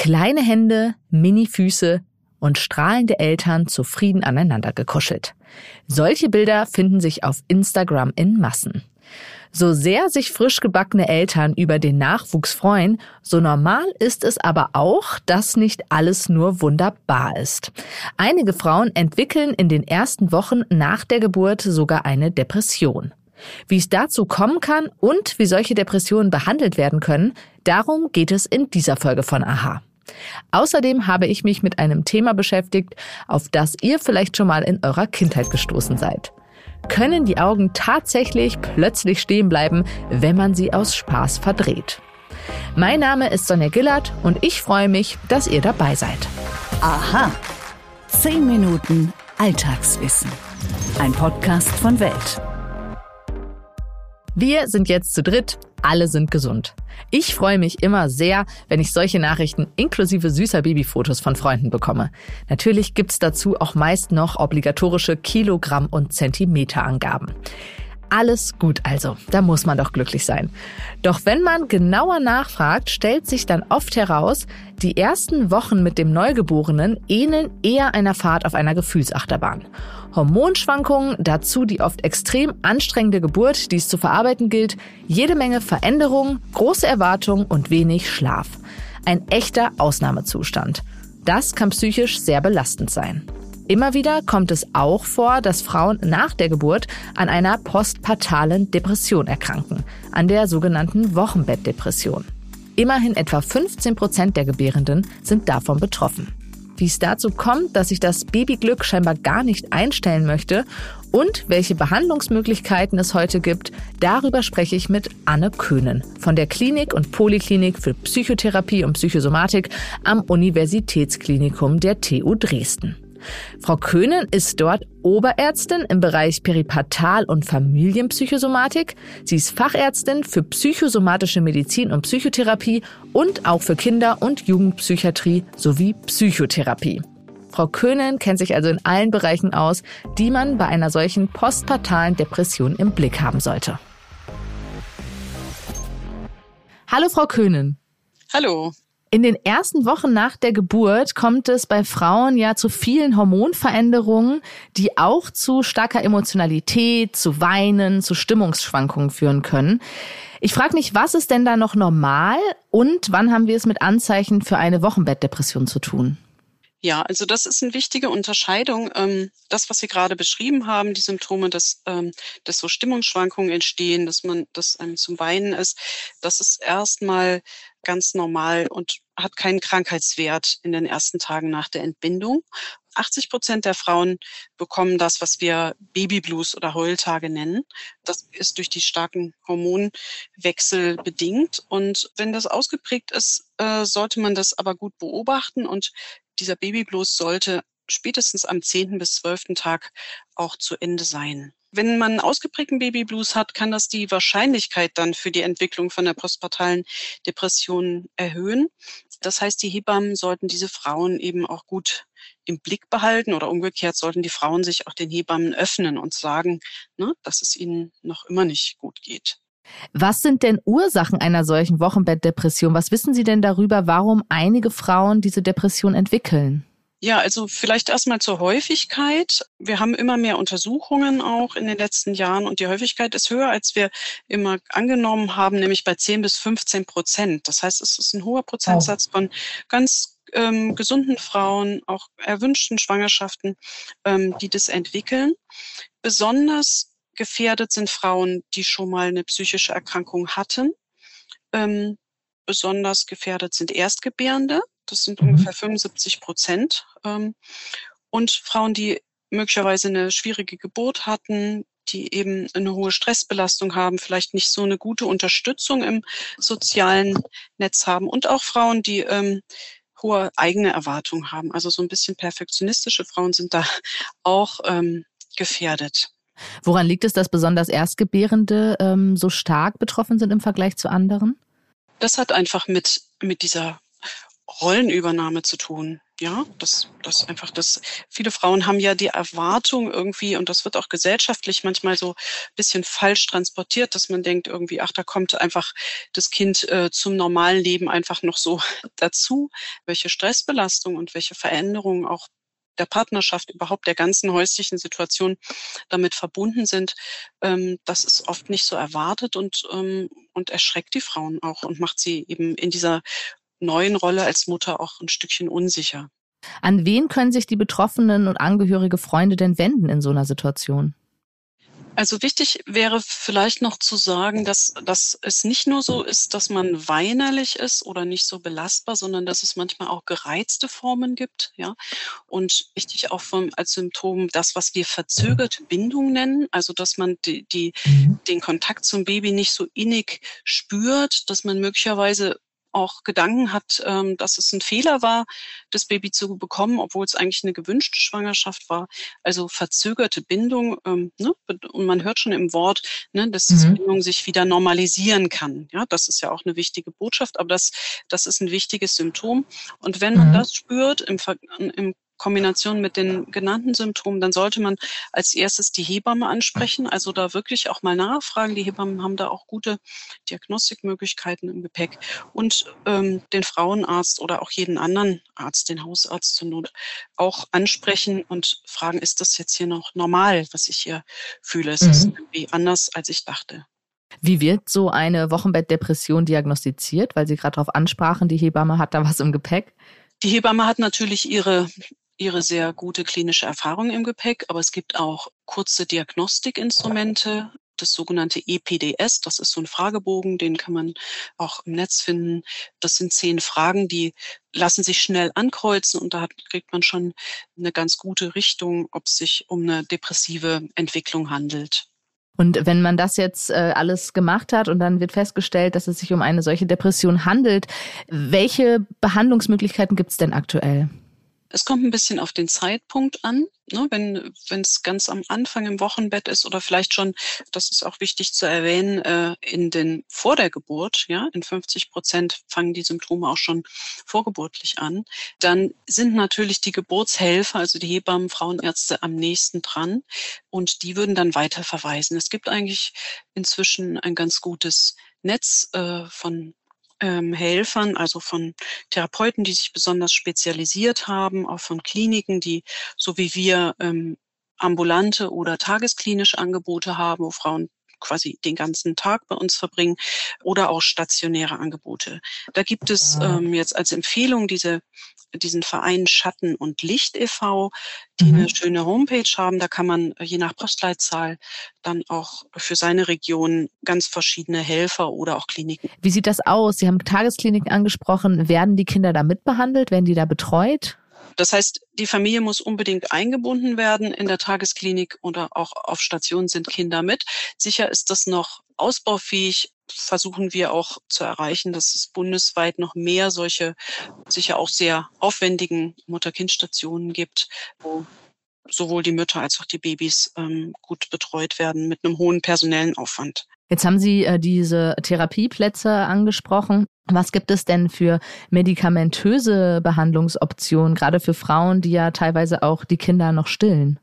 Kleine Hände, Mini-Füße und strahlende Eltern zufrieden aneinander gekuschelt. Solche Bilder finden sich auf Instagram in Massen. So sehr sich frisch gebackene Eltern über den Nachwuchs freuen, so normal ist es aber auch, dass nicht alles nur wunderbar ist. Einige Frauen entwickeln in den ersten Wochen nach der Geburt sogar eine Depression. Wie es dazu kommen kann und wie solche Depressionen behandelt werden können, darum geht es in dieser Folge von Aha. Außerdem habe ich mich mit einem Thema beschäftigt, auf das ihr vielleicht schon mal in eurer Kindheit gestoßen seid können die Augen tatsächlich plötzlich stehen bleiben, wenn man sie aus Spaß verdreht. Mein Name ist Sonja Gillard und ich freue mich, dass ihr dabei seid. Aha. Zehn Minuten Alltagswissen. Ein Podcast von Welt. Wir sind jetzt zu dritt, alle sind gesund. Ich freue mich immer sehr, wenn ich solche Nachrichten inklusive süßer Babyfotos von Freunden bekomme. Natürlich gibt's dazu auch meist noch obligatorische Kilogramm- und Zentimeterangaben. Alles gut also, da muss man doch glücklich sein. Doch wenn man genauer nachfragt, stellt sich dann oft heraus, die ersten Wochen mit dem Neugeborenen ähneln eher einer Fahrt auf einer Gefühlsachterbahn. Hormonschwankungen, dazu die oft extrem anstrengende Geburt, die es zu verarbeiten gilt, jede Menge Veränderungen, große Erwartungen und wenig Schlaf. Ein echter Ausnahmezustand. Das kann psychisch sehr belastend sein. Immer wieder kommt es auch vor, dass Frauen nach der Geburt an einer postpartalen Depression erkranken, an der sogenannten Wochenbettdepression. Immerhin etwa 15 Prozent der Gebärenden sind davon betroffen. Wie es dazu kommt, dass sich das Babyglück scheinbar gar nicht einstellen möchte und welche Behandlungsmöglichkeiten es heute gibt, darüber spreche ich mit Anne Köhnen von der Klinik und Poliklinik für Psychotherapie und Psychosomatik am Universitätsklinikum der TU Dresden. Frau Köhnen ist dort Oberärztin im Bereich Peripartal- und Familienpsychosomatik. Sie ist Fachärztin für psychosomatische Medizin und Psychotherapie und auch für Kinder- und Jugendpsychiatrie sowie Psychotherapie. Frau Köhnen kennt sich also in allen Bereichen aus, die man bei einer solchen postpartalen Depression im Blick haben sollte. Hallo Frau Köhnen. Hallo. In den ersten Wochen nach der Geburt kommt es bei Frauen ja zu vielen Hormonveränderungen, die auch zu starker Emotionalität, zu Weinen, zu Stimmungsschwankungen führen können. Ich frage mich, was ist denn da noch normal und wann haben wir es mit Anzeichen für eine Wochenbettdepression zu tun? Ja, also das ist eine wichtige Unterscheidung. Ähm, das, was Sie gerade beschrieben haben, die Symptome, dass, ähm, dass so Stimmungsschwankungen entstehen, dass man, dass einem zum Weinen ist, das ist erstmal ganz normal und hat keinen Krankheitswert in den ersten Tagen nach der Entbindung. 80 Prozent der Frauen bekommen das, was wir Babyblues oder Heultage nennen. Das ist durch die starken Hormonwechsel bedingt. Und wenn das ausgeprägt ist, äh, sollte man das aber gut beobachten und dieser Babyblues sollte spätestens am 10. bis 12. Tag auch zu Ende sein. Wenn man ausgeprägten Babyblues hat, kann das die Wahrscheinlichkeit dann für die Entwicklung von der postpartalen Depression erhöhen. Das heißt, die Hebammen sollten diese Frauen eben auch gut im Blick behalten oder umgekehrt sollten die Frauen sich auch den Hebammen öffnen und sagen, ne, dass es ihnen noch immer nicht gut geht. Was sind denn Ursachen einer solchen Wochenbettdepression? Was wissen Sie denn darüber, warum einige Frauen diese Depression entwickeln? Ja, also vielleicht erstmal zur Häufigkeit. Wir haben immer mehr Untersuchungen auch in den letzten Jahren und die Häufigkeit ist höher, als wir immer angenommen haben, nämlich bei 10 bis 15 Prozent. Das heißt, es ist ein hoher Prozentsatz von ganz ähm, gesunden Frauen, auch erwünschten Schwangerschaften, ähm, die das entwickeln. Besonders gefährdet sind Frauen, die schon mal eine psychische Erkrankung hatten. Ähm, besonders gefährdet sind Erstgebärende. Das sind mhm. ungefähr 75 Prozent. Ähm, und Frauen, die möglicherweise eine schwierige Geburt hatten, die eben eine hohe Stressbelastung haben, vielleicht nicht so eine gute Unterstützung im sozialen Netz haben und auch Frauen, die ähm, hohe eigene Erwartungen haben. Also so ein bisschen perfektionistische Frauen sind da auch ähm, gefährdet. Woran liegt es, dass besonders Erstgebärende ähm, so stark betroffen sind im Vergleich zu anderen? Das hat einfach mit, mit dieser Rollenübernahme zu tun. Ja, das, das einfach das. Viele Frauen haben ja die Erwartung irgendwie, und das wird auch gesellschaftlich manchmal so ein bisschen falsch transportiert, dass man denkt irgendwie, ach, da kommt einfach das Kind äh, zum normalen Leben einfach noch so dazu, welche Stressbelastung und welche Veränderungen auch der Partnerschaft, überhaupt der ganzen häuslichen Situation damit verbunden sind, ähm, das ist oft nicht so erwartet und, ähm, und erschreckt die Frauen auch und macht sie eben in dieser neuen Rolle als Mutter auch ein Stückchen unsicher. An wen können sich die Betroffenen und angehörige Freunde denn wenden in so einer Situation? Also wichtig wäre vielleicht noch zu sagen, dass, dass es nicht nur so ist, dass man weinerlich ist oder nicht so belastbar, sondern dass es manchmal auch gereizte Formen gibt. Ja? Und wichtig auch vom, als Symptom das, was wir verzögerte Bindung nennen, also dass man die, die, mhm. den Kontakt zum Baby nicht so innig spürt, dass man möglicherweise auch Gedanken hat, ähm, dass es ein Fehler war, das Baby zu bekommen, obwohl es eigentlich eine gewünschte Schwangerschaft war. Also verzögerte Bindung. Ähm, ne? Und man hört schon im Wort, ne, dass diese mhm. Bindung sich wieder normalisieren kann. Ja, das ist ja auch eine wichtige Botschaft, aber das, das ist ein wichtiges Symptom. Und wenn man mhm. das spürt im, im Kombination mit den genannten Symptomen, dann sollte man als erstes die Hebamme ansprechen, also da wirklich auch mal nachfragen. Die Hebammen haben da auch gute Diagnostikmöglichkeiten im Gepäck und ähm, den Frauenarzt oder auch jeden anderen Arzt, den Hausarzt zur Not, auch ansprechen und fragen, ist das jetzt hier noch normal, was ich hier fühle? Ist es mhm. irgendwie anders, als ich dachte? Wie wird so eine Wochenbettdepression diagnostiziert? Weil Sie gerade darauf ansprachen, die Hebamme hat da was im Gepäck. Die Hebamme hat natürlich ihre ihre sehr gute klinische Erfahrung im Gepäck, aber es gibt auch kurze Diagnostikinstrumente, das sogenannte EPDS, das ist so ein Fragebogen, den kann man auch im Netz finden. Das sind zehn Fragen, die lassen sich schnell ankreuzen und da kriegt man schon eine ganz gute Richtung, ob es sich um eine depressive Entwicklung handelt. Und wenn man das jetzt äh, alles gemacht hat und dann wird festgestellt, dass es sich um eine solche Depression handelt, welche Behandlungsmöglichkeiten gibt es denn aktuell? Es kommt ein bisschen auf den Zeitpunkt an. Ne? Wenn es ganz am Anfang im Wochenbett ist oder vielleicht schon, das ist auch wichtig zu erwähnen, äh, in den vor der Geburt, ja, in 50 Prozent fangen die Symptome auch schon vorgeburtlich an. Dann sind natürlich die Geburtshelfer, also die Hebammen, Frauenärzte am nächsten dran und die würden dann weiter verweisen. Es gibt eigentlich inzwischen ein ganz gutes Netz äh, von ähm, Helfern, also von Therapeuten, die sich besonders spezialisiert haben, auch von Kliniken, die so wie wir ähm, ambulante oder tagesklinische Angebote haben, wo Frauen quasi den ganzen Tag bei uns verbringen oder auch stationäre Angebote. Da gibt es ah. ähm, jetzt als Empfehlung diese diesen Verein Schatten und Licht e.V., die mhm. eine schöne Homepage haben. Da kann man je nach Postleitzahl dann auch für seine Region ganz verschiedene Helfer oder auch Kliniken. Wie sieht das aus? Sie haben Tageskliniken angesprochen. Werden die Kinder da mitbehandelt? Werden die da betreut? Das heißt, die Familie muss unbedingt eingebunden werden. In der Tagesklinik oder auch auf Station sind Kinder mit. Sicher ist das noch ausbaufähig. Versuchen wir auch zu erreichen, dass es bundesweit noch mehr solche sicher auch sehr aufwendigen Mutter-Kind-Stationen gibt, wo sowohl die Mütter als auch die Babys ähm, gut betreut werden mit einem hohen personellen Aufwand. Jetzt haben Sie äh, diese Therapieplätze angesprochen. Was gibt es denn für medikamentöse Behandlungsoptionen, gerade für Frauen, die ja teilweise auch die Kinder noch stillen?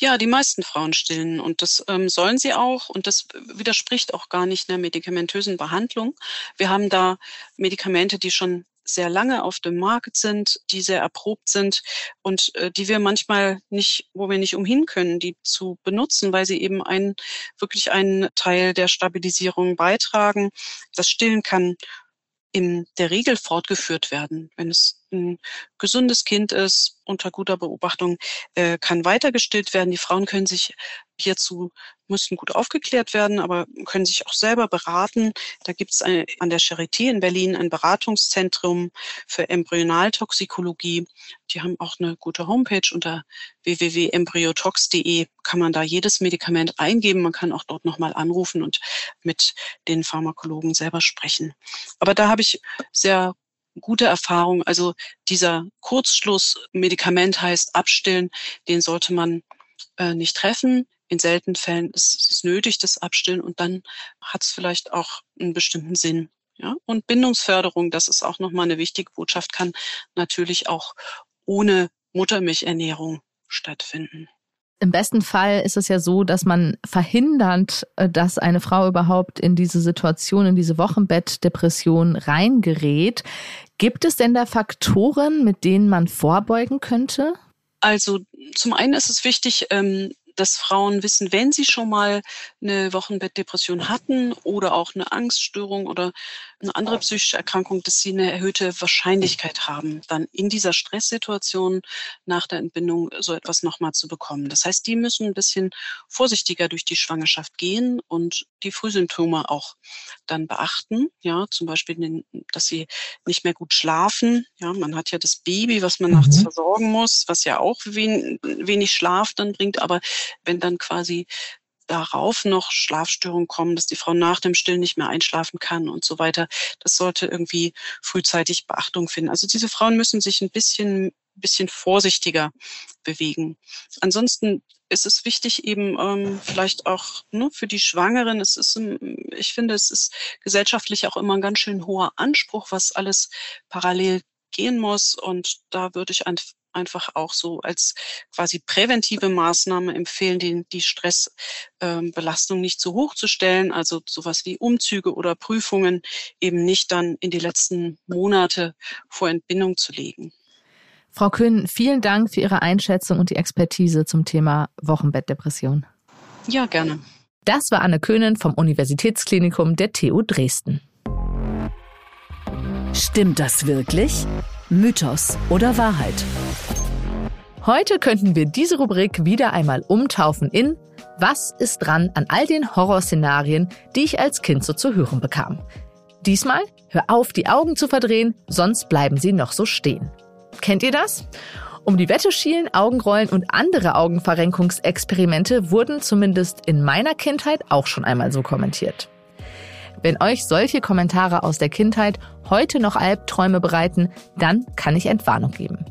Ja, die meisten Frauen stillen und das ähm, sollen sie auch und das widerspricht auch gar nicht einer medikamentösen Behandlung. Wir haben da Medikamente, die schon sehr lange auf dem Markt sind, die sehr erprobt sind und äh, die wir manchmal nicht, wo wir nicht umhin können, die zu benutzen, weil sie eben ein, wirklich einen Teil der Stabilisierung beitragen. Das Stillen kann in der Regel fortgeführt werden. Wenn es ein gesundes Kind ist, unter guter Beobachtung, äh, kann weitergestillt werden. Die Frauen können sich hierzu müssen gut aufgeklärt werden, aber können sich auch selber beraten. Da gibt es an der Charité in Berlin ein Beratungszentrum für Embryonaltoxikologie. Die haben auch eine gute Homepage unter www.embryotox.de kann man da jedes Medikament eingeben. Man kann auch dort nochmal anrufen und mit den Pharmakologen selber sprechen. Aber da habe ich sehr gute Erfahrung. Also dieser Kurzschlussmedikament heißt abstillen, den sollte man äh, nicht treffen. In seltenen Fällen ist es nötig, das Abstillen und dann hat es vielleicht auch einen bestimmten Sinn. Ja? Und Bindungsförderung, das ist auch nochmal eine wichtige Botschaft, kann natürlich auch ohne Muttermilchernährung stattfinden. Im besten Fall ist es ja so, dass man verhindert, äh, dass eine Frau überhaupt in diese Situation, in diese Wochenbettdepression reingerät. Gibt es denn da Faktoren, mit denen man vorbeugen könnte? Also zum einen ist es wichtig, ähm, dass Frauen wissen, wenn sie schon mal eine Wochenbettdepression hatten oder auch eine Angststörung oder eine andere psychische Erkrankung, dass sie eine erhöhte Wahrscheinlichkeit haben, dann in dieser Stresssituation nach der Entbindung so etwas nochmal zu bekommen. Das heißt, die müssen ein bisschen vorsichtiger durch die Schwangerschaft gehen und die Frühsymptome auch dann beachten. Ja, zum Beispiel, dass sie nicht mehr gut schlafen. Ja, man hat ja das Baby, was man nachts mhm. versorgen muss, was ja auch wenig Schlaf dann bringt. Aber wenn dann quasi darauf noch Schlafstörungen kommen, dass die Frau nach dem Stillen nicht mehr einschlafen kann und so weiter. Das sollte irgendwie frühzeitig Beachtung finden. Also diese Frauen müssen sich ein bisschen, bisschen vorsichtiger bewegen. Ansonsten ist es wichtig eben ähm, vielleicht auch ne, für die Schwangeren. Es ist, ich finde, es ist gesellschaftlich auch immer ein ganz schön hoher Anspruch, was alles parallel gehen muss. Und da würde ich einfach auch so als quasi präventive Maßnahme empfehlen, die, die Stressbelastung ähm, nicht zu hoch zu stellen. Also sowas wie Umzüge oder Prüfungen eben nicht dann in die letzten Monate vor Entbindung zu legen. Frau Kühn, vielen Dank für Ihre Einschätzung und die Expertise zum Thema Wochenbettdepression. Ja, gerne. Das war Anne Köhnen vom Universitätsklinikum der TU Dresden. Stimmt das wirklich? Mythos oder Wahrheit? Heute könnten wir diese Rubrik wieder einmal umtaufen in Was ist dran an all den Horrorszenarien, die ich als Kind so zu hören bekam. Diesmal hör auf, die Augen zu verdrehen, sonst bleiben sie noch so stehen. Kennt ihr das? Um die Wette schielen, Augenrollen und andere Augenverrenkungsexperimente wurden zumindest in meiner Kindheit auch schon einmal so kommentiert. Wenn euch solche Kommentare aus der Kindheit heute noch Albträume bereiten, dann kann ich Entwarnung geben.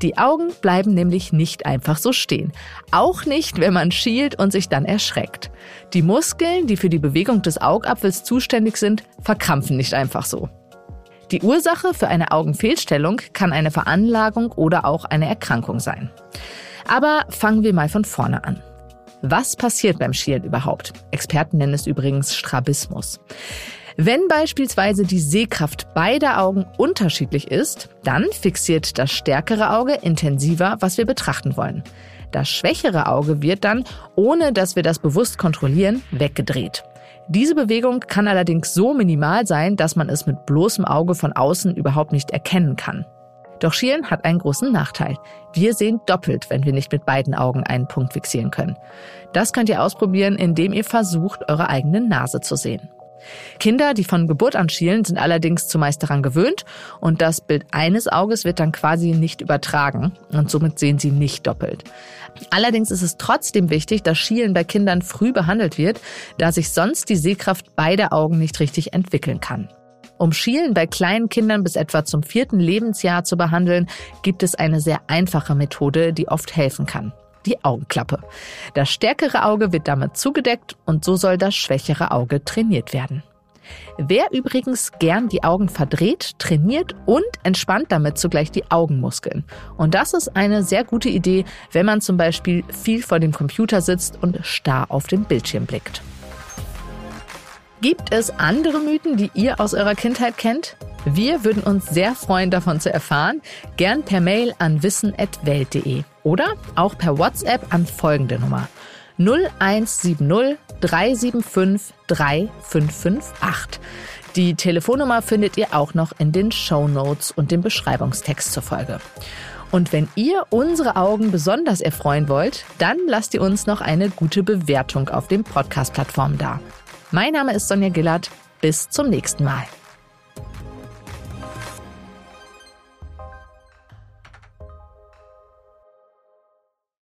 Die Augen bleiben nämlich nicht einfach so stehen. Auch nicht, wenn man schielt und sich dann erschreckt. Die Muskeln, die für die Bewegung des Augapfels zuständig sind, verkrampfen nicht einfach so. Die Ursache für eine Augenfehlstellung kann eine Veranlagung oder auch eine Erkrankung sein. Aber fangen wir mal von vorne an. Was passiert beim Schielen überhaupt? Experten nennen es übrigens Strabismus. Wenn beispielsweise die Sehkraft beider Augen unterschiedlich ist, dann fixiert das stärkere Auge intensiver, was wir betrachten wollen. Das schwächere Auge wird dann, ohne dass wir das bewusst kontrollieren, weggedreht. Diese Bewegung kann allerdings so minimal sein, dass man es mit bloßem Auge von außen überhaupt nicht erkennen kann. Doch Schielen hat einen großen Nachteil. Wir sehen doppelt, wenn wir nicht mit beiden Augen einen Punkt fixieren können. Das könnt ihr ausprobieren, indem ihr versucht, eure eigene Nase zu sehen. Kinder, die von Geburt an schielen, sind allerdings zumeist daran gewöhnt und das Bild eines Auges wird dann quasi nicht übertragen und somit sehen sie nicht doppelt. Allerdings ist es trotzdem wichtig, dass Schielen bei Kindern früh behandelt wird, da sich sonst die Sehkraft beider Augen nicht richtig entwickeln kann. Um Schielen bei kleinen Kindern bis etwa zum vierten Lebensjahr zu behandeln, gibt es eine sehr einfache Methode, die oft helfen kann. Die Augenklappe. Das stärkere Auge wird damit zugedeckt und so soll das schwächere Auge trainiert werden. Wer übrigens gern die Augen verdreht, trainiert und entspannt damit zugleich die Augenmuskeln. Und das ist eine sehr gute Idee, wenn man zum Beispiel viel vor dem Computer sitzt und starr auf den Bildschirm blickt. Gibt es andere Mythen, die ihr aus eurer Kindheit kennt? Wir würden uns sehr freuen, davon zu erfahren. Gern per Mail an wissen.welt.de oder auch per WhatsApp an folgende Nummer 0170 375 3558. Die Telefonnummer findet ihr auch noch in den Show Notes und dem Beschreibungstext zur Folge. Und wenn ihr unsere Augen besonders erfreuen wollt, dann lasst ihr uns noch eine gute Bewertung auf den Podcast-Plattformen da. Mein Name ist Sonja Gillard. Bis zum nächsten Mal.